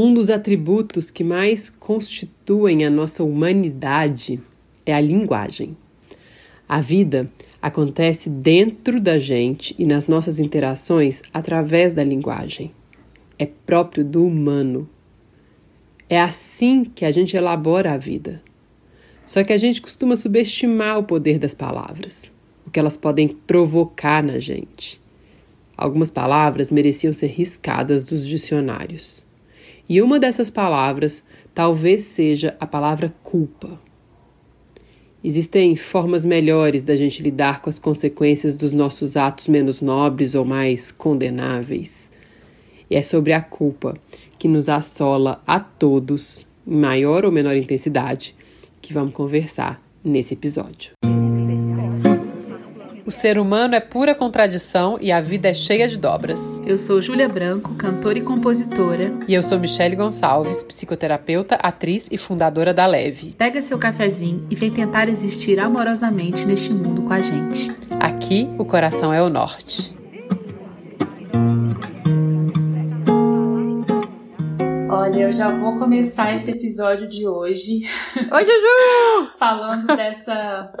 Um dos atributos que mais constituem a nossa humanidade é a linguagem. A vida acontece dentro da gente e nas nossas interações através da linguagem. É próprio do humano. É assim que a gente elabora a vida. Só que a gente costuma subestimar o poder das palavras, o que elas podem provocar na gente. Algumas palavras mereciam ser riscadas dos dicionários. E uma dessas palavras talvez seja a palavra culpa. Existem formas melhores da gente lidar com as consequências dos nossos atos menos nobres ou mais condenáveis. E é sobre a culpa que nos assola a todos, em maior ou menor intensidade, que vamos conversar nesse episódio. O ser humano é pura contradição e a vida é cheia de dobras. Eu sou Júlia Branco, cantora e compositora. E eu sou Michele Gonçalves, psicoterapeuta, atriz e fundadora da Leve. Pega seu cafezinho e vem tentar existir amorosamente neste mundo com a gente. Aqui, o coração é o norte. Olha, eu já vou começar esse episódio de hoje. Oi, Juju! Falando dessa.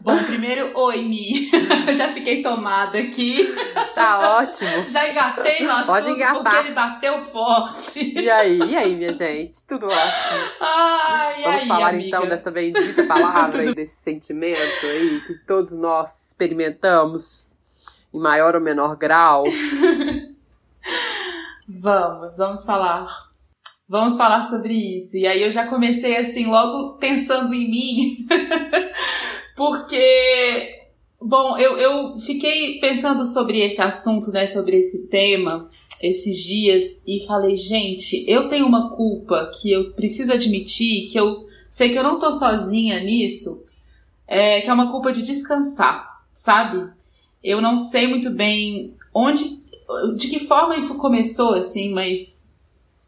Bom, primeiro, oi, Mi. Eu já fiquei tomada aqui. Tá ótimo. Já engatei no assunto Pode engatar. porque ele bateu forte. E aí, e aí, minha gente? Tudo ótimo. Ai, Vamos aí, falar amiga. então dessa bendita palavra aí, desse sentimento aí que todos nós experimentamos em maior ou menor grau. Vamos, vamos falar. Vamos falar sobre isso. E aí eu já comecei assim, logo pensando em mim, porque, bom, eu, eu fiquei pensando sobre esse assunto, né, sobre esse tema, esses dias, e falei, gente, eu tenho uma culpa que eu preciso admitir, que eu sei que eu não tô sozinha nisso, é, que é uma culpa de descansar, sabe? Eu não sei muito bem onde, de que forma isso começou, assim, mas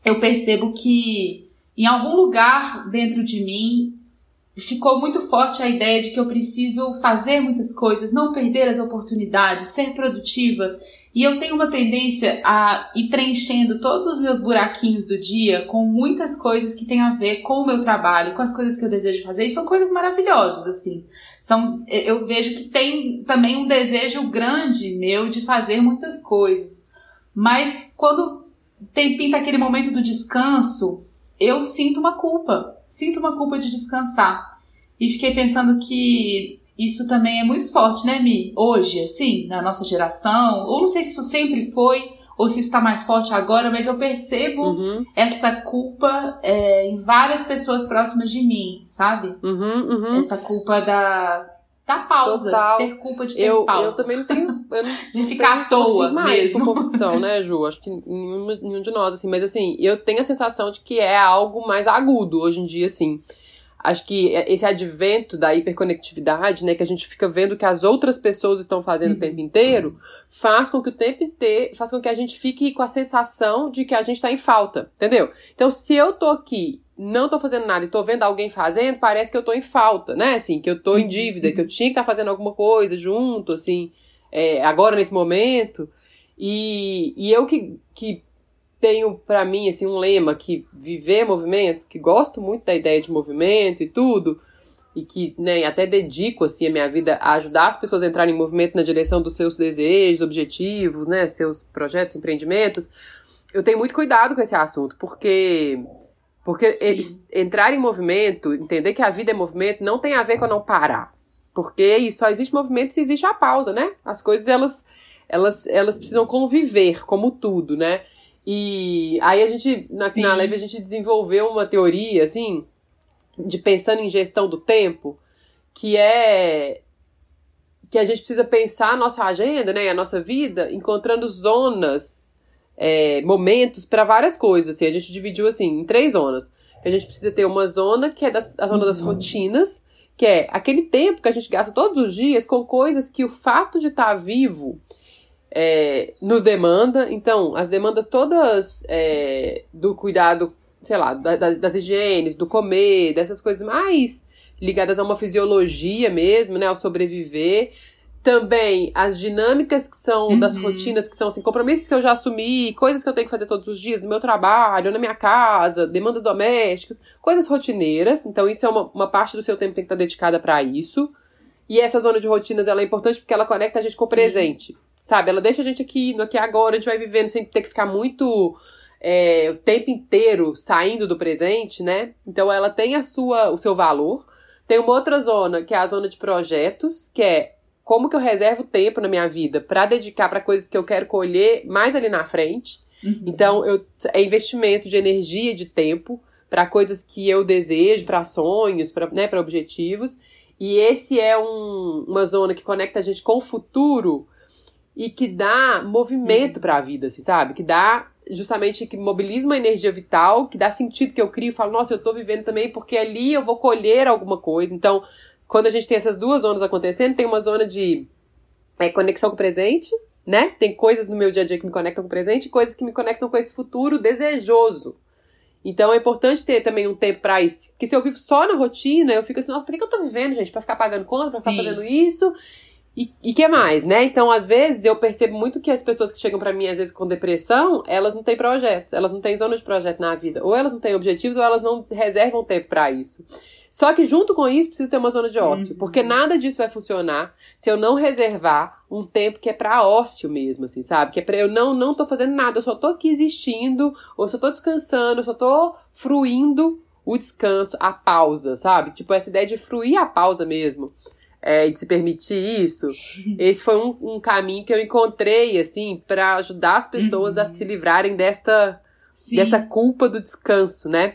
eu percebo que em algum lugar dentro de mim ficou muito forte a ideia de que eu preciso fazer muitas coisas, não perder as oportunidades, ser produtiva. E eu tenho uma tendência a ir preenchendo todos os meus buraquinhos do dia com muitas coisas que têm a ver com o meu trabalho, com as coisas que eu desejo fazer. E são coisas maravilhosas, assim. São, eu vejo que tem também um desejo grande meu de fazer muitas coisas. Mas quando tem pinta aquele momento do descanso, eu sinto uma culpa. Sinto uma culpa de descansar. E fiquei pensando que isso também é muito forte, né, Mi? Hoje, assim, na nossa geração. Ou não sei se isso sempre foi, ou se isso tá mais forte agora, mas eu percebo Uhum, essa culpa é, em várias pessoas próximas de mim, sabe? uhum, uhum. Essa culpa da, da pausa. Total. Ter culpa de ter Eu, pausa. eu também não tenho. Eu não, De não ficar à toa mais mesmo. com convicção, né, Ju? Acho que nenhum, nenhum de nós, assim. Mas, assim, eu tenho a sensação de que é algo mais agudo hoje em dia, assim. Acho que esse advento da hiperconectividade, né, que a gente fica vendo que as outras pessoas estão fazendo o tempo inteiro, faz com que o tempo inteiro, faz com que a gente fique com a sensação de que a gente tá em falta, entendeu? Então, se eu tô aqui, não tô fazendo nada e tô vendo alguém fazendo, parece que eu tô em falta, né? Assim, que eu tô em dívida, que eu tinha que estar fazendo alguma coisa junto, assim, é, agora nesse momento. E, e eu que, que tenho pra mim assim um lema que viver movimento, que gosto muito da ideia de movimento e tudo, e que né, até dedico assim a minha vida a ajudar as pessoas a entrarem em movimento na direção dos seus desejos, objetivos, né, seus projetos, empreendimentos. Eu tenho muito cuidado com esse assunto, porque porque Sim. entrar em movimento, entender que a vida é movimento, não tem a ver com não parar. Porque só existe movimento se existe a pausa, né? As coisas elas elas elas precisam conviver como tudo, né? E aí a gente, na, Sim. na Leve, a gente desenvolveu uma teoria, assim, de pensando em gestão do tempo, que é que a gente precisa pensar a nossa agenda, né, e a nossa vida, encontrando zonas, é, momentos para várias coisas. Assim, a gente dividiu assim em três zonas. A gente precisa ter uma zona que é a zona das rotinas, que é aquele tempo que a gente gasta todos os dias com coisas que o fato de estar vivo é, nos demanda. Então, as demandas todas é, do cuidado, sei lá, da- das, das higienes, do comer, dessas coisas mais ligadas a uma fisiologia mesmo, né, ao sobreviver, também as dinâmicas que são uhum. das rotinas, que são assim, compromissos que eu já assumi, coisas que eu tenho que fazer todos os dias no meu trabalho, na minha casa, demandas domésticas, coisas rotineiras. Então, isso é uma, uma parte do seu tempo que tem que estar dedicada para isso. E essa zona de rotinas ela é importante porque ela conecta a gente com o Sim. presente. Sabe? Ela deixa a gente aqui, no aqui agora, a gente vai vivendo sem ter que ficar muito é, o tempo inteiro saindo do presente, né? Então ela tem a sua, o seu valor. Tem uma outra zona, que é a zona de projetos, que é como que eu reservo tempo na minha vida para dedicar para coisas que eu quero colher mais ali na frente. Uhum. Então, eu, é investimento de energia e de tempo para coisas que eu desejo, para sonhos, para né, objetivos. E esse é um, uma zona que conecta a gente com o futuro e que dá movimento uhum. para a vida, assim, sabe? Que dá justamente que mobiliza uma energia vital, que dá sentido que eu crio, falo, nossa, eu tô vivendo também porque ali eu vou colher alguma coisa. Então, quando a gente tem essas duas zonas acontecendo, tem uma zona de é, conexão com o presente, né? Tem coisas no meu dia a dia que me conectam com o presente e coisas que me conectam com esse futuro desejoso. Então é importante ter também um tempo para isso. Porque se eu vivo só na rotina, eu fico assim, nossa, por que, eu tô vivendo, gente? Pra ficar pagando conta, pra Sim. ficar fazendo isso? E, e que mais, né? Então, às vezes, eu percebo muito que as pessoas que chegam para mim, às vezes, com depressão, elas não têm projetos, elas não têm zona de projeto na vida. Ou elas não têm objetivos, ou elas não reservam tempo para isso. Só que junto com isso precisa ter uma zona de ócio, uhum. porque nada disso vai funcionar se eu não reservar um tempo que é para ócio mesmo, assim, sabe? Que é para eu não não tô fazendo nada, eu só tô aqui existindo, ou só tô descansando, eu só tô fruindo o descanso, a pausa, sabe? Tipo essa ideia de fruir a pausa mesmo. É, de se permitir isso, esse foi um, um caminho que eu encontrei, assim, para ajudar as pessoas uhum. a se livrarem desta, dessa culpa do descanso, né?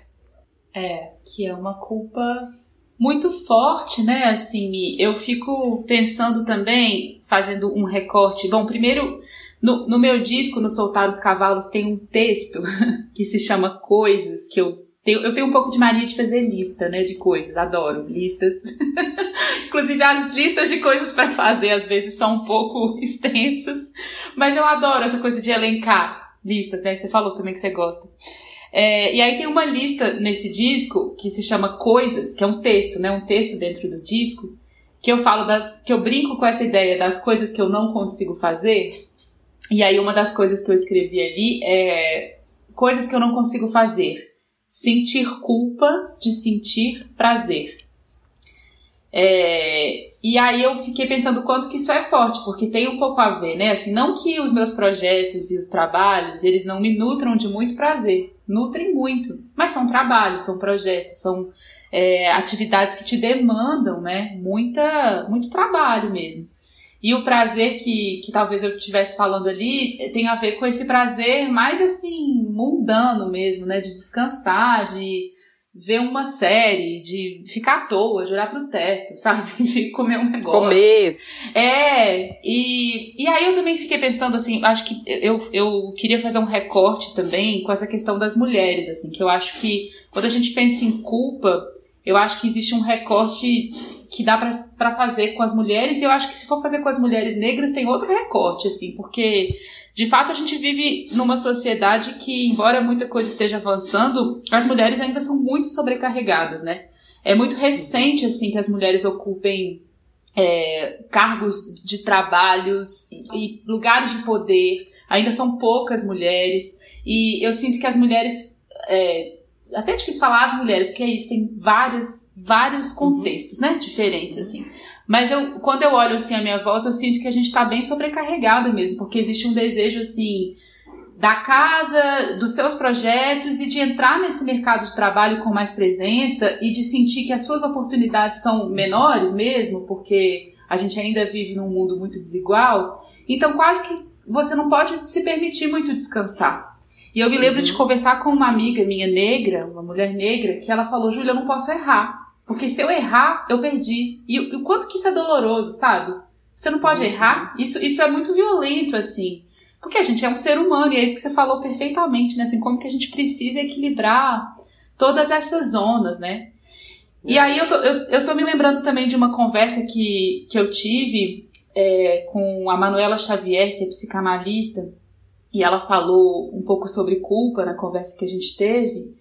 É, que é uma culpa muito forte, né? Assim, eu fico pensando também, fazendo um recorte. Bom, primeiro, no, no meu disco, no Soltar os Cavalos, tem um texto que se chama Coisas, que eu tenho, eu tenho um pouco de mania de fazer lista, né, de coisas, adoro listas. Inclusive, as listas de coisas para fazer às vezes são um pouco extensas, mas eu adoro essa coisa de elencar listas, né? Você falou também que você gosta. É, e aí tem uma lista nesse disco que se chama Coisas, que é um texto, né? Um texto dentro do disco, que eu falo das. que eu brinco com essa ideia das coisas que eu não consigo fazer. E aí uma das coisas que eu escrevi ali é coisas que eu não consigo fazer. Sentir culpa de sentir prazer. É, e aí eu fiquei pensando quanto que isso é forte, porque tem um pouco a ver, né? Assim, não que os meus projetos e os trabalhos, eles não me nutram de muito prazer, nutrem muito, mas são trabalhos, são projetos, são é, atividades que te demandam, né? Muita, muito trabalho mesmo. E o prazer que, que talvez eu estivesse falando ali tem a ver com esse prazer mais assim, mundano mesmo, né? De descansar, de ver uma série, de ficar à toa, de olhar pro teto, sabe? De comer um negócio. Comer. É, e, e aí eu também fiquei pensando assim, acho que eu, eu queria fazer um recorte também com essa questão das mulheres, assim, que eu acho que quando a gente pensa em culpa, eu acho que existe um recorte que dá para fazer com as mulheres, e eu acho que se for fazer com as mulheres negras, tem outro recorte, assim, porque de fato a gente vive numa sociedade que, embora muita coisa esteja avançando, as mulheres ainda são muito sobrecarregadas, né? É muito recente, assim, que as mulheres ocupem é, cargos de trabalhos e lugares de poder, ainda são poucas mulheres, e eu sinto que as mulheres. É, até difícil falar as mulheres, porque é isso, tem vários, vários contextos, uhum. né, diferentes, assim. Mas eu, quando eu olho, assim, a minha volta, eu sinto que a gente está bem sobrecarregada mesmo, porque existe um desejo, assim, da casa, dos seus projetos e de entrar nesse mercado de trabalho com mais presença e de sentir que as suas oportunidades são menores mesmo, porque a gente ainda vive num mundo muito desigual. Então, quase que você não pode se permitir muito descansar. E eu me lembro uhum. de conversar com uma amiga minha negra, uma mulher negra, que ela falou: Júlia, eu não posso errar. Porque se eu errar, eu perdi. E, o quanto que isso é doloroso, sabe? Você não pode uhum. errar. Isso, isso é muito violento, assim. Porque a gente é um ser humano, e é isso que você falou perfeitamente, né? Assim, como que a gente precisa equilibrar todas essas zonas, né? E aí eu tô, eu, eu tô me lembrando também de uma conversa que, que eu tive é, com a Manuela Xavier, que é psicanalista, e ela falou um pouco sobre culpa na conversa que a gente teve.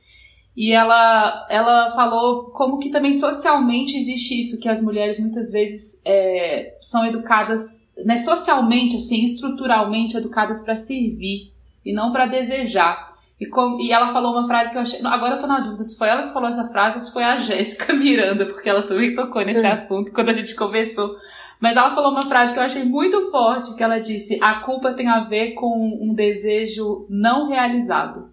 E ela, ela falou como que também socialmente existe isso, que as mulheres muitas vezes é, são educadas, né, socialmente, assim, estruturalmente educadas para servir e não para desejar. E, com, e ela falou uma frase que eu achei. Agora eu tô na dúvida se foi ela que falou essa frase ou se foi a Jéssica Miranda, porque ela também tocou nesse assunto quando a gente conversou. Mas ela falou uma frase que eu achei muito forte, que ela disse: "A culpa tem a ver com um desejo não realizado".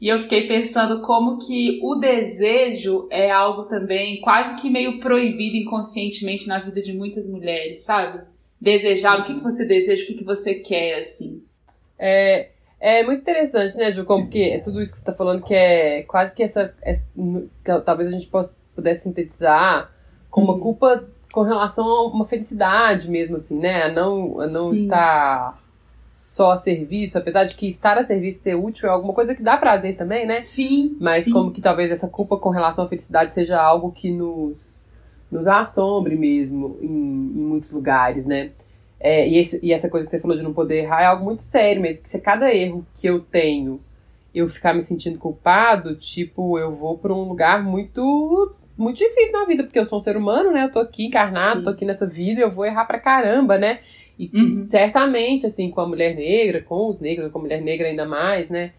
E eu fiquei pensando como que o desejo é algo também quase que meio proibido inconscientemente na vida de muitas mulheres, sabe? Desejar, o que, que você deseja, o que, que você quer, assim. É, é muito interessante, né, Ju? Como que é tudo isso que você está falando, que é quase que essa. essa que talvez a gente possa, pudesse sintetizar como uma uhum. culpa com relação a uma felicidade mesmo, assim, né? A não, a não estar só a serviço, apesar de que estar a serviço ser útil é alguma coisa que dá prazer também, né? Sim. Mas sim. como que talvez essa culpa com relação à felicidade seja algo que nos, nos assombre mesmo em, em muitos lugares, né? É, e, esse, e, essa coisa que você falou de não poder errar é algo muito sério mesmo, porque se cada erro que eu tenho eu ficar me sentindo culpado, tipo, eu vou para um lugar muito muito difícil na vida, porque eu sou um ser humano, né? Eu tô aqui encarnado, Sim. tô aqui nessa vida, eu vou errar pra caramba, né? E, uhum. certamente, assim, com a mulher negra, com os negros, com a mulher negra ainda mais, né?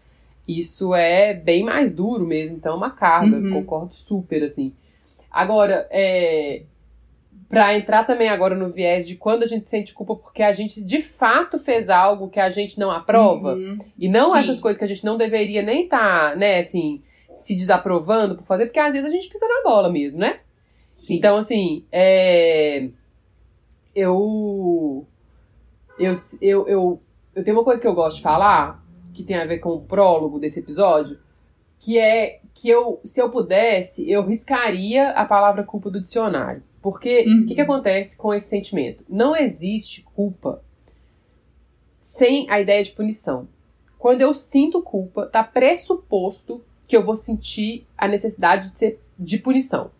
Isso é bem mais duro mesmo, então é uma carga, uhum. concordo super, assim. Agora, é, para entrar também agora no viés de quando a gente sente culpa porque a gente de fato fez algo que a gente não aprova uhum. e não Sim. essas coisas que a gente não deveria nem estar, tá, né, assim, se desaprovando por fazer, porque às vezes a gente pisa na bola mesmo, né? Sim. Então, assim, é... eu... eu, eu, eu, eu tenho uma coisa que eu gosto de falar, que tem a ver com o prólogo desse episódio, que é que eu, se eu pudesse, eu riscaria a palavra culpa do dicionário. Porque o uhum. que, que acontece com esse sentimento? Não existe culpa sem a ideia de punição. Quando eu sinto culpa, tá pressuposto que eu vou sentir a necessidade de ser de punição,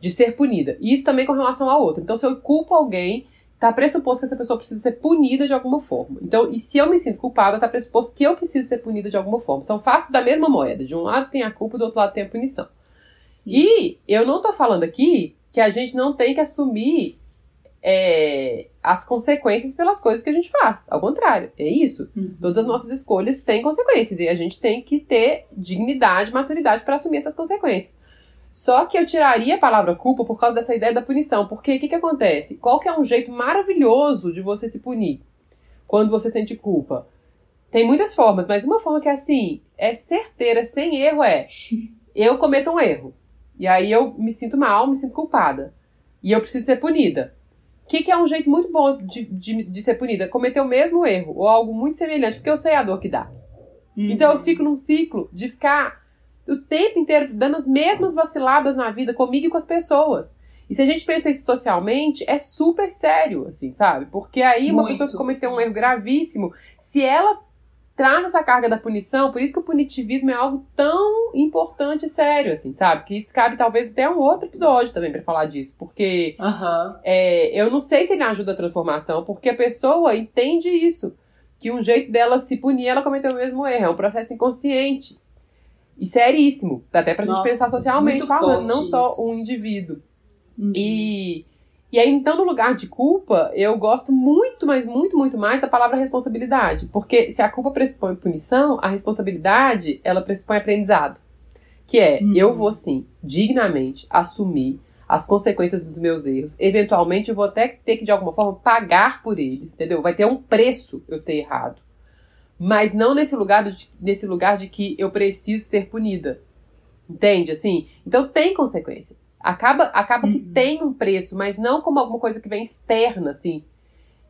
de ser punida. E isso também com relação a outra. Então, se eu culpo alguém, tá pressuposto que essa pessoa precisa ser punida de alguma forma. Então, e se eu me sinto culpada, tá pressuposto que eu preciso ser punida de alguma forma. São faces da mesma moeda. De um lado tem a culpa, do outro lado tem a punição. Sim. E eu não tô falando aqui que a gente não tem que assumir é, as consequências pelas coisas que a gente faz. Ao contrário, é isso. Uhum. Todas as nossas escolhas têm consequências e a gente tem que ter dignidade, maturidade para assumir essas consequências. Só que eu tiraria a palavra culpa por causa dessa ideia da punição. Porque o que, que acontece? Qual que é um jeito maravilhoso de você se punir quando você sente culpa? Tem muitas formas, mas uma forma que é assim, é certeira, sem erro, é eu cometo um erro. E aí eu me sinto mal, me sinto culpada. E eu preciso ser punida. O que, que é um jeito muito bom de, de, de, ser punida? Cometer o mesmo erro, ou algo muito semelhante, porque eu sei a dor que dá. Uhum. Então eu fico num ciclo de ficar o tempo inteiro dando as mesmas vaciladas na vida comigo e com as pessoas. E se a gente pensa isso socialmente, é super sério, assim, sabe? Porque aí uma muito. pessoa que cometeu um erro gravíssimo, se ela traz essa carga da punição, por isso que o punitivismo é algo tão importante e sério, assim, sabe? Que isso cabe talvez até um outro episódio também para falar disso, porque uhum. é, eu não sei se ele ajuda a transformação, porque a pessoa entende isso, que um jeito dela se punir, ela cometeu o mesmo erro, é um processo inconsciente. E seríssimo, até pra Nossa, gente pensar socialmente falando, não só um indivíduo. Uhum. E e aí, então, no lugar de culpa, eu gosto muito, mas muito, muito mais da palavra responsabilidade. Porque se a culpa pressupõe punição, a responsabilidade, ela pressupõe aprendizado. Que é, uhum. eu vou sim, dignamente, assumir as consequências dos meus erros. Eventualmente, eu vou até ter que, de alguma forma, pagar por eles, entendeu? Vai ter um preço eu ter errado. Mas não nesse lugar de, nesse lugar de que eu preciso ser punida. Entende? Assim? Então tem consequência. Acaba, acaba uhum. que tem um preço, mas não como alguma coisa que vem externa, assim.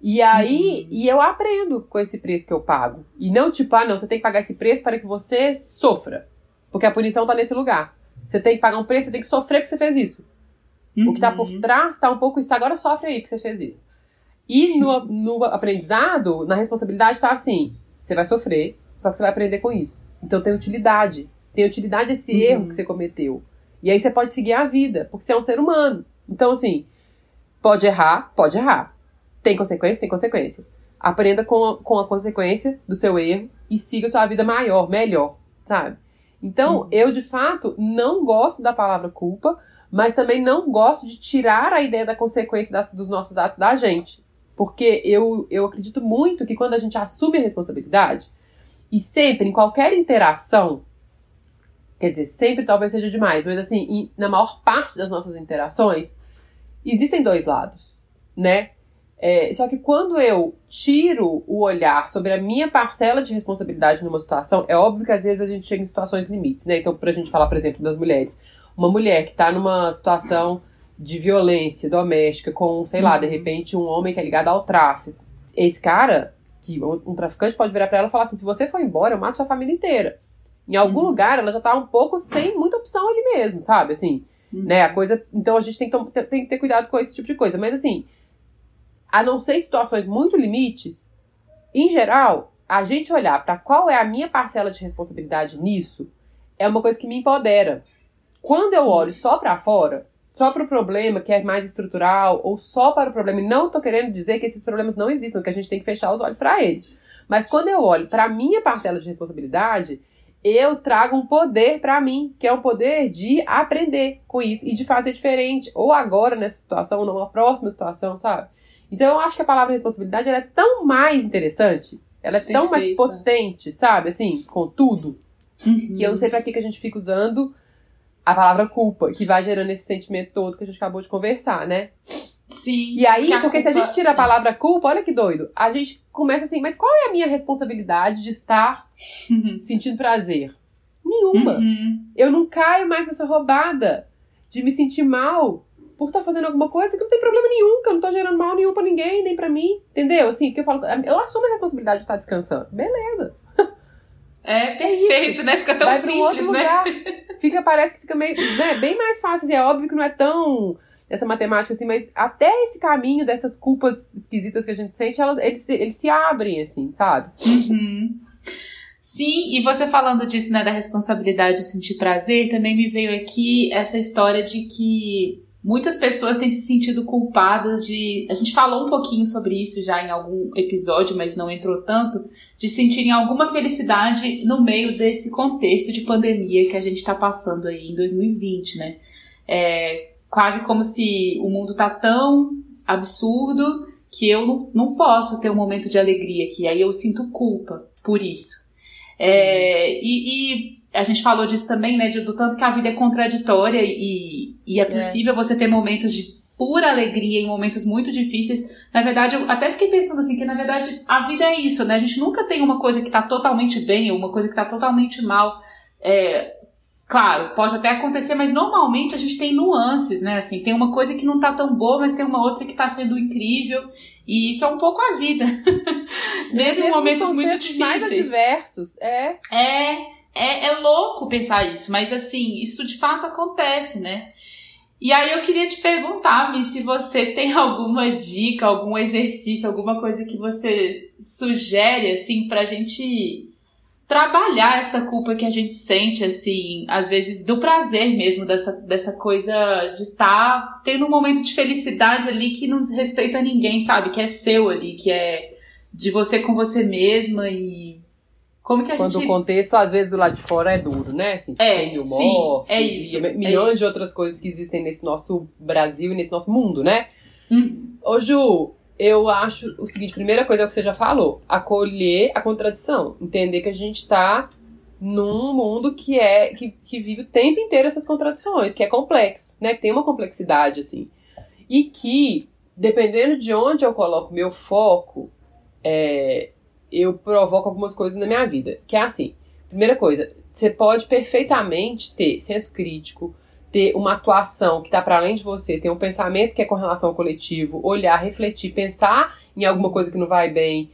E aí, uhum. e eu aprendo com esse preço que eu pago. E não tipo, ah, não, você tem que pagar esse preço para que você sofra. Porque a punição tá nesse lugar. Você tem que pagar um preço, você tem que sofrer porque você fez isso. Uhum. O que tá por uhum. trás tá um pouco isso. Agora sofre aí porque você fez isso. E no, no aprendizado, na responsabilidade, tá assim: você vai sofrer, só que você vai aprender com isso. Então tem utilidade. Tem utilidade esse uhum. erro que você cometeu. E aí você pode seguir a vida, porque você é um ser humano. Então, assim, pode errar, pode errar. Tem consequência? Tem consequência. Aprenda com a, com a consequência do seu erro e siga sua vida maior, melhor, sabe? Então, uhum. eu de fato não gosto da palavra culpa, mas também não gosto de tirar a ideia da consequência das, dos nossos atos da gente. Porque eu, eu acredito muito que quando a gente assume a responsabilidade, e sempre, em qualquer interação, quer dizer, sempre talvez seja demais, mas assim, em, na maior parte das nossas interações, existem dois lados, né? É, só que quando eu tiro o olhar sobre a minha parcela de responsabilidade numa situação, é óbvio que às vezes a gente chega em situações limites, né? Então, pra gente falar, por exemplo, das mulheres. Uma mulher que tá numa situação de violência doméstica com, sei lá, de uhum. repente um homem que é ligado ao tráfico. Esse cara, que um traficante pode virar para ela e falar assim: se você for embora, eu mato sua família inteira. Em algum uhum. lugar, ela já tá um pouco sem muita opção ali mesmo, sabe? Assim, uhum. né? A coisa. Então a gente tem que, tem que ter cuidado com esse tipo de coisa. Mas assim, a não ser situações muito limites, em geral, a gente olhar para qual é a minha parcela de responsabilidade nisso é uma coisa que me empodera. Quando eu Sim. olho só para fora, só para o problema que é mais estrutural, ou só para o problema, e não estou querendo dizer que esses problemas não existam, que a gente tem que fechar os olhos para eles. Mas quando eu olho para a minha parcela de responsabilidade, eu trago um poder para mim, que é o poder de aprender com isso e de fazer diferente, ou agora nessa situação, ou numa próxima situação, sabe? Então eu acho que a palavra responsabilidade é tão mais interessante, ela é Perfeita. tão mais potente, sabe? Assim, com tudo, uhum. que eu não sei pra que, que a gente fica usando a palavra culpa, que vai gerando esse sentimento todo que a gente acabou de conversar, né? Sim. E aí, porque se a gente tira a palavra culpa, olha que doido, a gente começa assim, mas qual é a minha responsabilidade de estar uhum. sentindo prazer? Nenhuma. Uhum. Eu não caio mais nessa roubada de me sentir mal por estar tá fazendo alguma coisa que não tem problema nenhum, que eu não tô gerando mal nenhum pra ninguém, nem pra mim. Entendeu? Assim, que eu falo, eu assumo a responsabilidade de estar descansando. Beleza. É, é perfeito, é né? Fica tão Vai simples, né? Fica, parece que fica meio, né, bem mais fácil. Assim, é óbvio que não é tão essa matemática assim, mas até esse caminho dessas culpas esquisitas que a gente sente, elas, eles, eles se abrem, assim, sabe? Uhum. Sim, e você falando disso, né, da responsabilidade de sentir prazer, também me veio aqui essa história de que Muitas pessoas têm se sentido culpadas de. A gente falou um pouquinho sobre isso já em algum episódio, mas não entrou tanto. De sentirem alguma felicidade no meio desse contexto de pandemia que a gente está passando aí em 2020, né? É quase como se o mundo tá tão absurdo que eu não, posso ter um momento de alegria aqui. Aí eu sinto culpa por isso. É, e, e a gente falou disso também, né? Do tanto que a vida é contraditória e, e é, é. possível é. você ter momentos de pura alegria em momentos muito difíceis. Na verdade, eu até fiquei pensando assim, que na verdade a vida é isso, né? A gente nunca tem uma coisa que tá totalmente bem ou uma coisa que tá totalmente mal. É, claro, pode até acontecer, mas normalmente a gente tem nuances, né? Assim, tem uma coisa que não tá tão boa, mas tem uma outra que tá sendo incrível. E isso é um pouco a vida. Mesmo em momentos muito difíceis. mais adversos, é. É. É, é louco pensar isso, mas assim, isso de fato acontece, né? E aí eu queria te perguntar, Mi, se você tem alguma dica, algum exercício, alguma coisa que você sugere, assim, pra gente trabalhar essa culpa que a gente sente, assim, às vezes do prazer mesmo, dessa, dessa coisa de estar tá tendo um momento de felicidade ali que não diz respeito a ninguém, sabe? Que é seu ali, que é de você com você mesma e como que a Quando gente... o contexto, às vezes, do lado de fora é duro, né? Assim, é, tem mil mortes, é isso, e milhões é isso. de outras coisas que existem nesse nosso Brasil e nesse nosso mundo, né? Hum. Ô, Ju, eu acho o seguinte, primeira coisa é o que você já falou, acolher a contradição, entender que a gente tá num mundo que é que, que vive o tempo inteiro essas contradições, que é complexo, né? Que tem uma complexidade assim. E que dependendo de onde eu coloco meu foco, é, eu provoco algumas coisas na minha vida. Que é assim: primeira coisa, você pode perfeitamente ter senso crítico, ter uma atuação que está para além de você, ter um pensamento que é com relação ao coletivo, olhar, refletir, pensar em alguma coisa que não vai bem,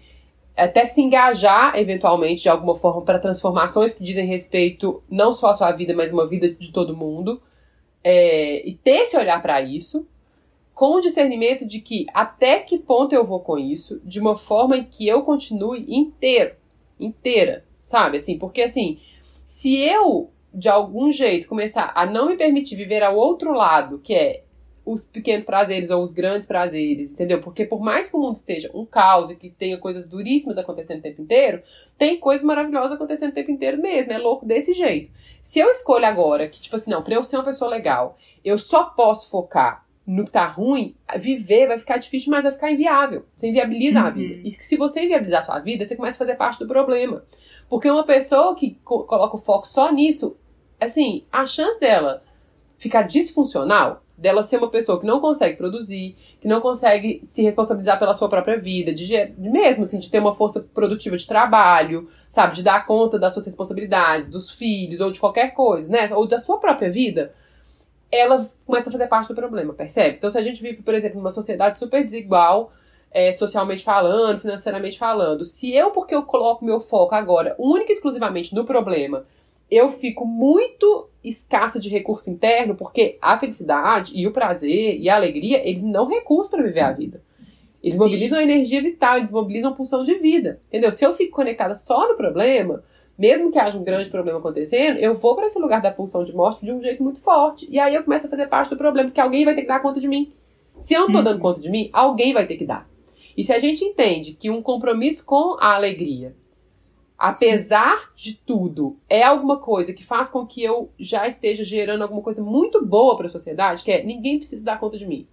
até se engajar eventualmente de alguma forma para transformações que dizem respeito não só à sua vida, mas uma vida de todo mundo. É, e ter esse olhar para isso, com o discernimento de que até que ponto eu vou com isso, de uma forma em que eu continue inteiro, inteira, sabe? Assim, porque assim, se eu de algum jeito começar a não me permitir viver ao outro lado, que é os pequenos prazeres ou os grandes prazeres, entendeu? Porque por mais que o mundo esteja um caos e que tenha coisas duríssimas acontecendo o tempo inteiro, tem coisas maravilhosas acontecendo o tempo inteiro mesmo, é louco desse jeito. Se eu escolho agora que, tipo assim, não, pra eu ser uma pessoa legal, eu só posso focar no que tá ruim, viver vai ficar difícil, mas vai ficar inviável. Você inviabiliza uhum. a vida. E se você inviabilizar a sua vida, você começa a fazer parte do problema. Porque uma pessoa que co coloca o foco só nisso, assim, a chance dela ficar disfuncional, dela ser uma pessoa que não consegue produzir, que não consegue se responsabilizar pela sua própria vida, de, de mesmo assim, de ter uma força produtiva de trabalho, sabe, de dar conta das suas responsabilidades, dos filhos, ou de qualquer coisa, né, ou da sua própria vida, ela começa a fazer parte do problema, percebe? Então, se a gente vive, por exemplo, numa sociedade super desigual, é, socialmente falando, financeiramente falando, se eu, porque eu coloco meu foco agora única e exclusivamente no problema, eu fico muito escassa de recurso interno, porque a felicidade e o prazer e a alegria, eles não recursos para viver a vida. Eles Sim. mobilizam a energia vital, eles mobilizam a pulsão de vida. Entendeu? Se eu fico conectada só no problema, mesmo que haja um grande problema acontecendo, eu vou para esse lugar da pulsão de morte de um jeito muito forte. E aí eu começo a fazer parte do problema, porque alguém vai ter que dar conta de mim. Se eu não uhum. dando conta de mim, alguém vai ter que dar. E se a gente entende que um compromisso com a alegria apesar de tudo, é alguma coisa que faz com que eu já esteja gerando alguma coisa muito boa para a sociedade, que é ninguém precisa dar conta de mim.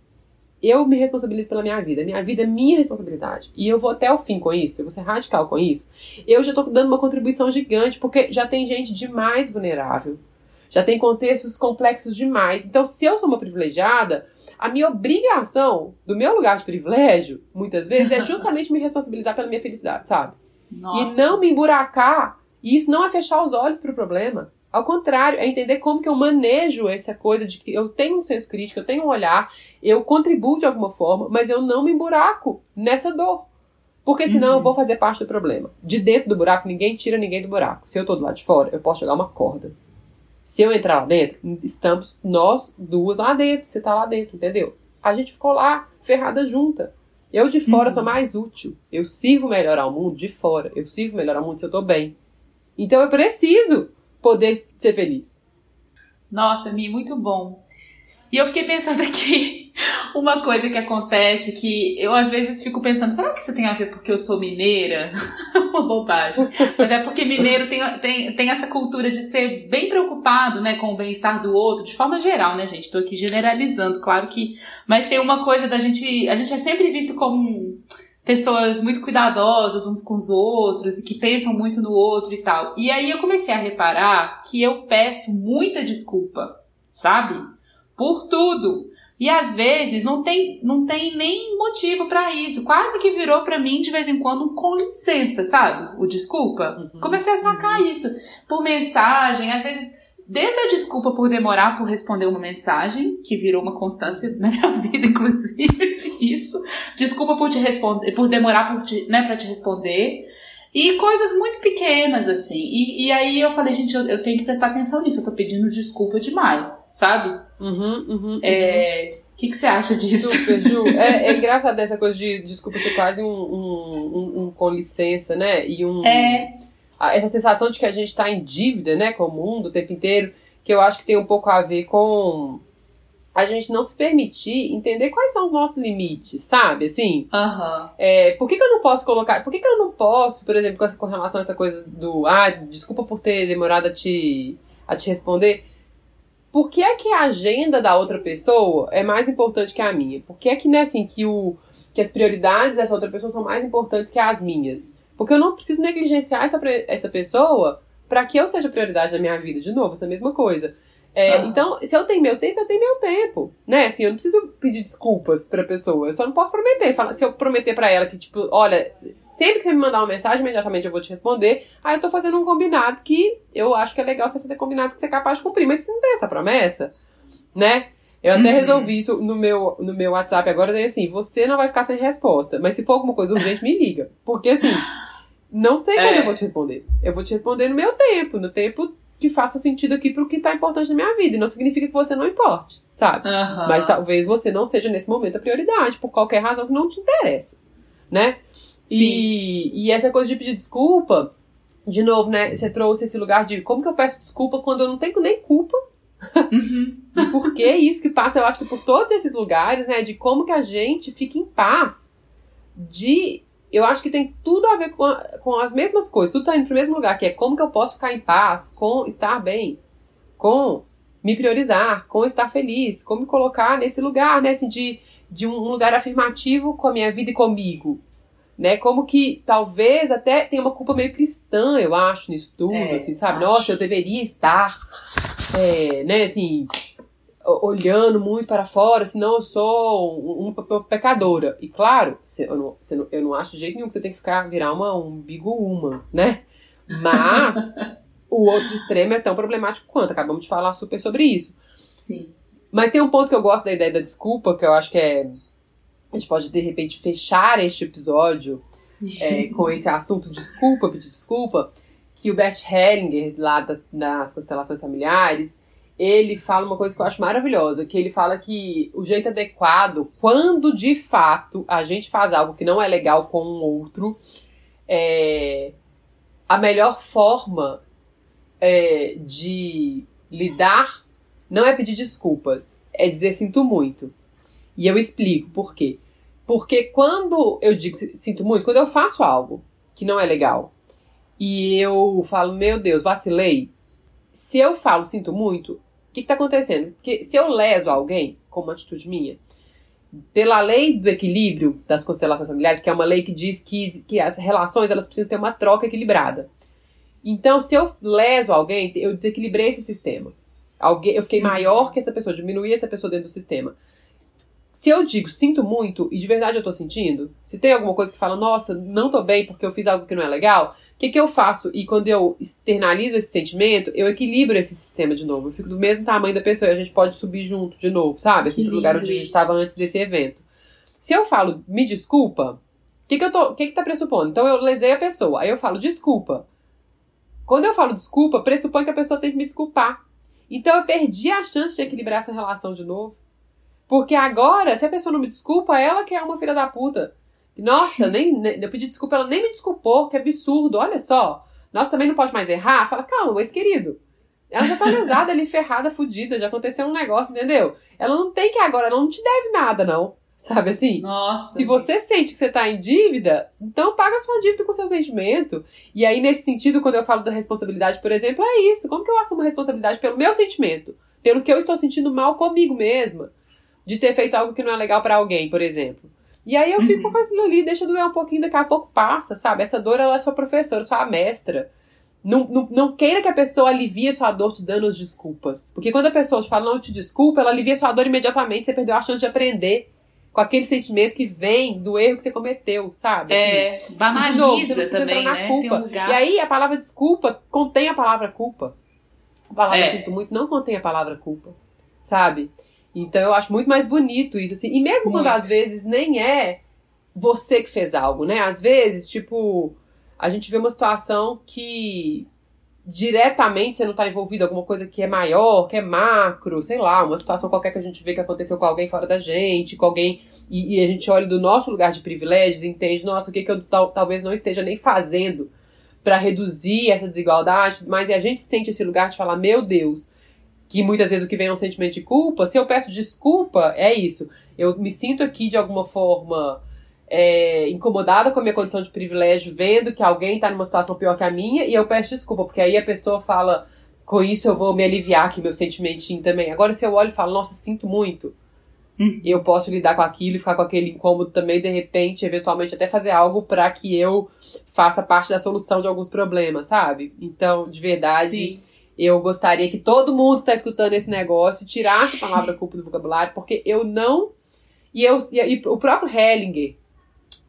Eu me responsabilizo pela minha vida. Minha vida é minha responsabilidade. E eu vou até o fim com isso, eu vou ser radical com isso. Eu já estou dando uma contribuição gigante, porque já tem gente demais vulnerável. Já tem contextos complexos demais. Então, se eu sou uma privilegiada, a minha obrigação, do meu lugar de privilégio, muitas vezes, é justamente me responsabilizar pela minha felicidade, sabe? Nossa. E não me emburacar. E isso não é fechar os olhos para o problema. Ao contrário, é entender como que eu manejo essa coisa de que eu tenho um senso crítico, eu tenho um olhar, eu contribuo de alguma forma, mas eu não me emburaco nessa dor. Porque senão uhum. eu vou fazer parte do problema. De dentro do buraco, ninguém tira ninguém do buraco. Se eu tô do lado de fora, eu posso jogar uma corda. Se eu entrar lá dentro, estamos nós duas lá dentro. Você tá lá dentro, entendeu? A gente ficou lá, ferrada junta. Eu de fora uhum. sou mais útil. Eu sirvo melhor ao mundo de fora. Eu sirvo melhor ao mundo se eu tô bem. Então eu preciso poder ser feliz. Nossa, Mi, muito bom. E eu fiquei pensando aqui uma coisa que acontece que eu às vezes fico pensando, será que isso tem a ver porque eu sou mineira? uma bobagem. Mas é porque mineiro tem, tem, tem essa cultura de ser bem preocupado, né, com o bem-estar do outro, de forma geral, né, gente? Tô aqui generalizando, claro que. Mas tem uma coisa da gente. A gente é sempre visto como pessoas muito cuidadosas uns com os outros e que pensam muito no outro e tal. E aí eu comecei a reparar que eu peço muita desculpa, sabe? Por tudo. E às vezes não tem, não tem nem motivo para isso. Quase que virou para mim de vez em quando um com licença, sabe? O desculpa. Uhum, Comecei a sacar uhum. isso por mensagem, às vezes desde a desculpa por demorar por responder uma mensagem, que virou uma constância na minha vida, inclusive, isso. Desculpa por te responder, por demorar por te, né, para te responder. E coisas muito pequenas, assim. E, e aí eu falei, gente, eu, eu, tenho que prestar atenção nisso. Eu tô pedindo desculpa demais, sabe? Uhum, uhum. É. Uhum. O que, que você acha disso? Super, Ju. É, é engraçado essa coisa de desculpa ser quase um, um, um, um com licença, né? E um. É. Essa sensação de que a gente tá em dívida, né, com o mundo o tempo inteiro, que eu acho que tem um pouco a ver com a gente não se permitir entender quais são os nossos limites, sabe? Assim. Uhum. É, por que, que eu não posso colocar. Por que, que eu não posso, por exemplo, com, essa, com relação a essa coisa do. Ah, desculpa por ter demorado a te, a te responder. Por que é que a agenda da outra pessoa é mais importante que a minha? Por que é que, né, assim, que, o, que as prioridades dessa outra pessoa são mais importantes que as minhas? Porque eu não preciso negligenciar essa, essa pessoa para que eu seja prioridade na minha vida. De novo, essa mesma coisa. É, uhum. Então, se eu tenho meu tempo, eu tenho meu tempo, né? Assim, eu não preciso pedir desculpas pra pessoa, eu só não posso prometer. se eu prometer pra ela que, tipo, olha, sempre que você me mandar uma mensagem, imediatamente eu vou te responder, aí eu tô fazendo um combinado que eu acho que é legal você fazer combinados que você é capaz de cumprir. Mas se não tem essa promessa, né? Eu até uhum. resolvi isso no meu, no meu WhatsApp agora, daí assim, você não vai ficar sem resposta, mas se for alguma coisa urgente, me liga. Porque assim, não sei quando é. eu vou te responder. Eu vou te responder no meu tempo, no tempo que faça sentido aqui pro que tá importante na minha vida. E não significa que você não importe, sabe? Uhum. Mas talvez você não seja nesse momento a prioridade, por qualquer razão que não te interessa, né? Sim. E, e essa coisa de pedir desculpa, de novo, né? Você trouxe esse lugar de como que eu peço desculpa quando eu não tenho nem culpa, Uhum. e por que isso que passa, eu acho que por todos esses lugares, né? De como que a gente fica em paz. De. Eu acho que tem tudo a ver com, a, com as mesmas coisas. Tudo tá indo pro mesmo lugar, que é como que eu posso ficar em paz com estar bem, com me priorizar, com estar feliz, como me colocar nesse lugar, né? Assim, de, de um lugar afirmativo com a minha vida e comigo né? Como que talvez até tenha uma culpa meio cristã, eu acho, nisso tudo, é, assim, sabe? Acho. Nossa, eu deveria estar, é, né, assim, olhando muito para fora, senão eu sou uma pecadora. E claro, eu não, eu não acho de jeito nenhum que você tem que ficar, virar uma umbigo uma, né? Mas o outro extremo é tão problemático quanto. Acabamos de falar super sobre isso. Sim. Mas tem um ponto que eu gosto da ideia da desculpa, que eu acho que é a gente pode, de repente, fechar este episódio é, com esse assunto, desculpa, pedir desculpa, que o Bert Hellinger, lá da, das constelações familiares, ele fala uma coisa que eu acho maravilhosa, que ele fala que o jeito adequado, quando de fato a gente faz algo que não é legal com um outro, é, a melhor forma é, de lidar não é pedir desculpas, é dizer sinto muito. E eu explico por quê. Porque quando eu digo sinto muito, quando eu faço algo que não é legal e eu falo, meu Deus, vacilei, se eu falo sinto muito, o que está acontecendo? Porque se eu leso alguém com uma atitude minha, pela lei do equilíbrio das constelações familiares, que é uma lei que diz que, que as relações elas precisam ter uma troca equilibrada. Então, se eu leso alguém, eu desequilibrei esse sistema. Alguém, eu fiquei maior que essa pessoa, diminuí essa pessoa dentro do sistema. Se eu digo sinto muito e de verdade eu tô sentindo, se tem alguma coisa que fala, nossa, não tô bem porque eu fiz algo que não é legal, o que, que eu faço? E quando eu externalizo esse sentimento, eu equilibro esse sistema de novo. Eu fico do mesmo tamanho da pessoa e a gente pode subir junto de novo, sabe? Assim, pro lugar onde a gente estava antes desse evento. Se eu falo, me desculpa, o que, que eu tô. O que, que tá pressupondo? Então eu lesei a pessoa. Aí eu falo, desculpa. Quando eu falo desculpa, pressupõe que a pessoa tem que me desculpar. Então eu perdi a chance de equilibrar essa relação de novo. Porque agora, se a pessoa não me desculpa, ela que é uma filha da puta. Nossa, nem, eu pedi desculpa, ela nem me desculpou, que absurdo, olha só. Nossa, também não pode mais errar? Fala, calma, ex querido. Ela já tá lesada ali, ferrada, fudida, já aconteceu um negócio, entendeu? Ela não tem que agora, ela não te deve nada, não. Sabe assim? Nossa. Se você sente que você tá em dívida, então paga a sua dívida com o seu sentimento. E aí, nesse sentido, quando eu falo da responsabilidade, por exemplo, é isso. Como que eu assumo responsabilidade pelo meu sentimento? Pelo que eu estou sentindo mal comigo mesma? de ter feito algo que não é legal para alguém, por exemplo. E aí eu fico uhum. com aquilo ali, deixa doer um pouquinho, daqui a pouco passa, sabe? Essa dor, ela é sua professora, sua mestra. Não, não, não queira que a pessoa alivie a sua dor te dando as desculpas. Porque quando a pessoa te fala, não, te desculpa, ela alivia a sua dor imediatamente, você perdeu a chance de aprender com aquele sentimento que vem do erro que você cometeu, sabe? É, assim, banaliza novo, também, né? Culpa. Um e aí a palavra desculpa contém a palavra culpa. A palavra é. sinto muito não contém a palavra culpa, sabe? Então eu acho muito mais bonito isso, assim. E mesmo muito. quando às vezes nem é você que fez algo, né? Às vezes, tipo, a gente vê uma situação que diretamente você não está envolvido em alguma coisa que é maior, que é macro, sei lá, uma situação qualquer que a gente vê que aconteceu com alguém fora da gente, com alguém, e, e a gente olha do nosso lugar de privilégios e entende, nossa, o que, que eu tal, talvez não esteja nem fazendo para reduzir essa desigualdade, mas a gente sente esse lugar de falar, meu Deus, que muitas vezes o que vem é um sentimento de culpa, se eu peço desculpa, é isso. Eu me sinto aqui de alguma forma é, incomodada com a minha condição de privilégio, vendo que alguém está numa situação pior que a minha, e eu peço desculpa, porque aí a pessoa fala, com isso eu vou me aliviar aqui, meu sentimentinho também. Agora, se eu olho e falo, nossa, sinto muito, hum. eu posso lidar com aquilo e ficar com aquele incômodo também, de repente, eventualmente até fazer algo para que eu faça parte da solução de alguns problemas, sabe? Então, de verdade. Sim eu gostaria que todo mundo que está escutando esse negócio tirasse a palavra culpa do vocabulário, porque eu não. E, eu, e, o próprio Hellinger,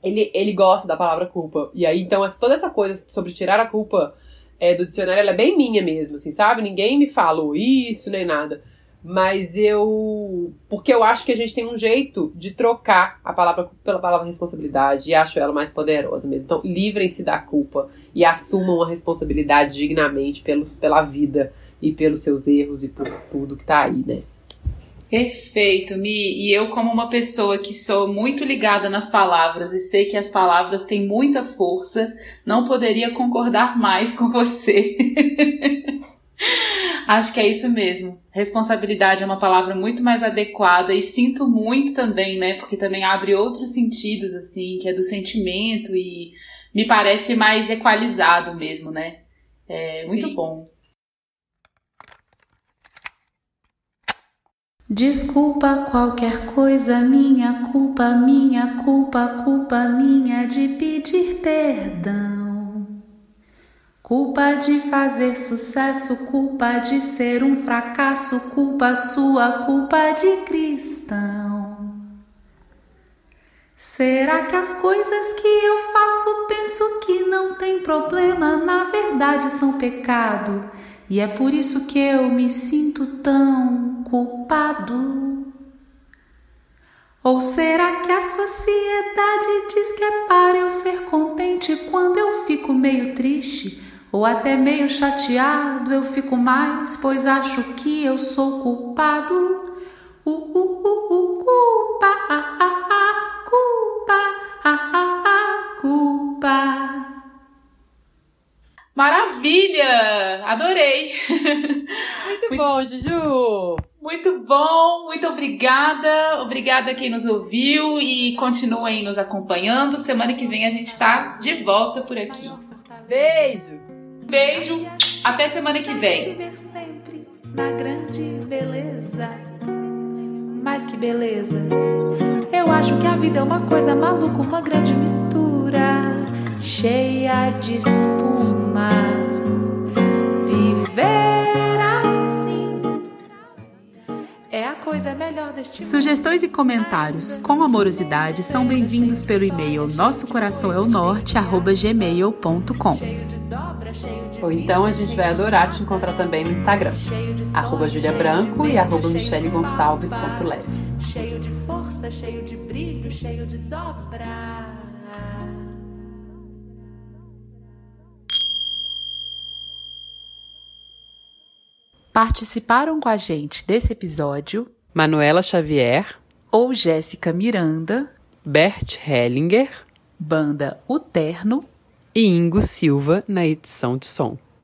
ele, ele gosta da palavra culpa. E aí, então, toda essa coisa sobre tirar a culpa é, do dicionário, ela é bem minha mesmo, assim, sabe? Ninguém me falou isso, nem nada. Mas eu. Porque eu acho que a gente tem um jeito de trocar a palavra pela palavra responsabilidade e acho ela mais poderosa mesmo. Então, livrem-se da culpa e assumam a responsabilidade dignamente pelos, pela vida e pelos seus erros e por tudo que tá aí, né? Perfeito, Mi. E eu, como uma pessoa que sou muito ligada nas palavras e sei que as palavras têm muita força, não poderia concordar mais com você. Acho que é isso mesmo. Responsabilidade é uma palavra muito mais adequada e sinto muito também, né? Porque também abre outros sentidos, assim, que é do sentimento e me parece mais equalizado mesmo, né? É muito Sim. bom. Desculpa qualquer coisa, minha culpa, minha culpa, culpa minha de pedir perdão. Culpa de fazer sucesso, culpa de ser um fracasso, culpa sua, culpa de cristão. Será que as coisas que eu faço penso que não tem problema, na verdade são pecado? E é por isso que eu me sinto tão culpado. Ou será que a sociedade diz que é para eu ser contente quando eu fico meio triste? Ou até meio chateado eu fico mais, pois acho que eu sou culpado. Uh, uh, uh, uh culpa, ah, ah, ah, culpa, ah, ah, ah, culpa. Maravilha! Adorei! Muito bom, Juju! Muito bom, muito obrigada. Obrigada a quem nos ouviu e continuem nos acompanhando. Semana que vem a gente está de volta por aqui. Beijo! Beijo! Até semana que vem. Viver sempre na grande beleza. Mais que beleza. Eu acho que a vida é uma coisa maluca, uma grande mistura cheia de espuma. Viver assim é a coisa melhor deste mundo. Sugestões e comentários com amorosidade são bem-vindos pelo e-mail nosso coração é o norte gmail.com. Ou então a gente vai adorar te encontrar também no Instagram, arroba Julia Branco e arroba michelegonçalves.leve. Cheio de força, cheio de brilho, cheio de dobra. Participaram com a gente desse episódio Manuela Xavier ou Jéssica Miranda, Bert Hellinger, Banda O Terno e Ingo Silva na edição de som.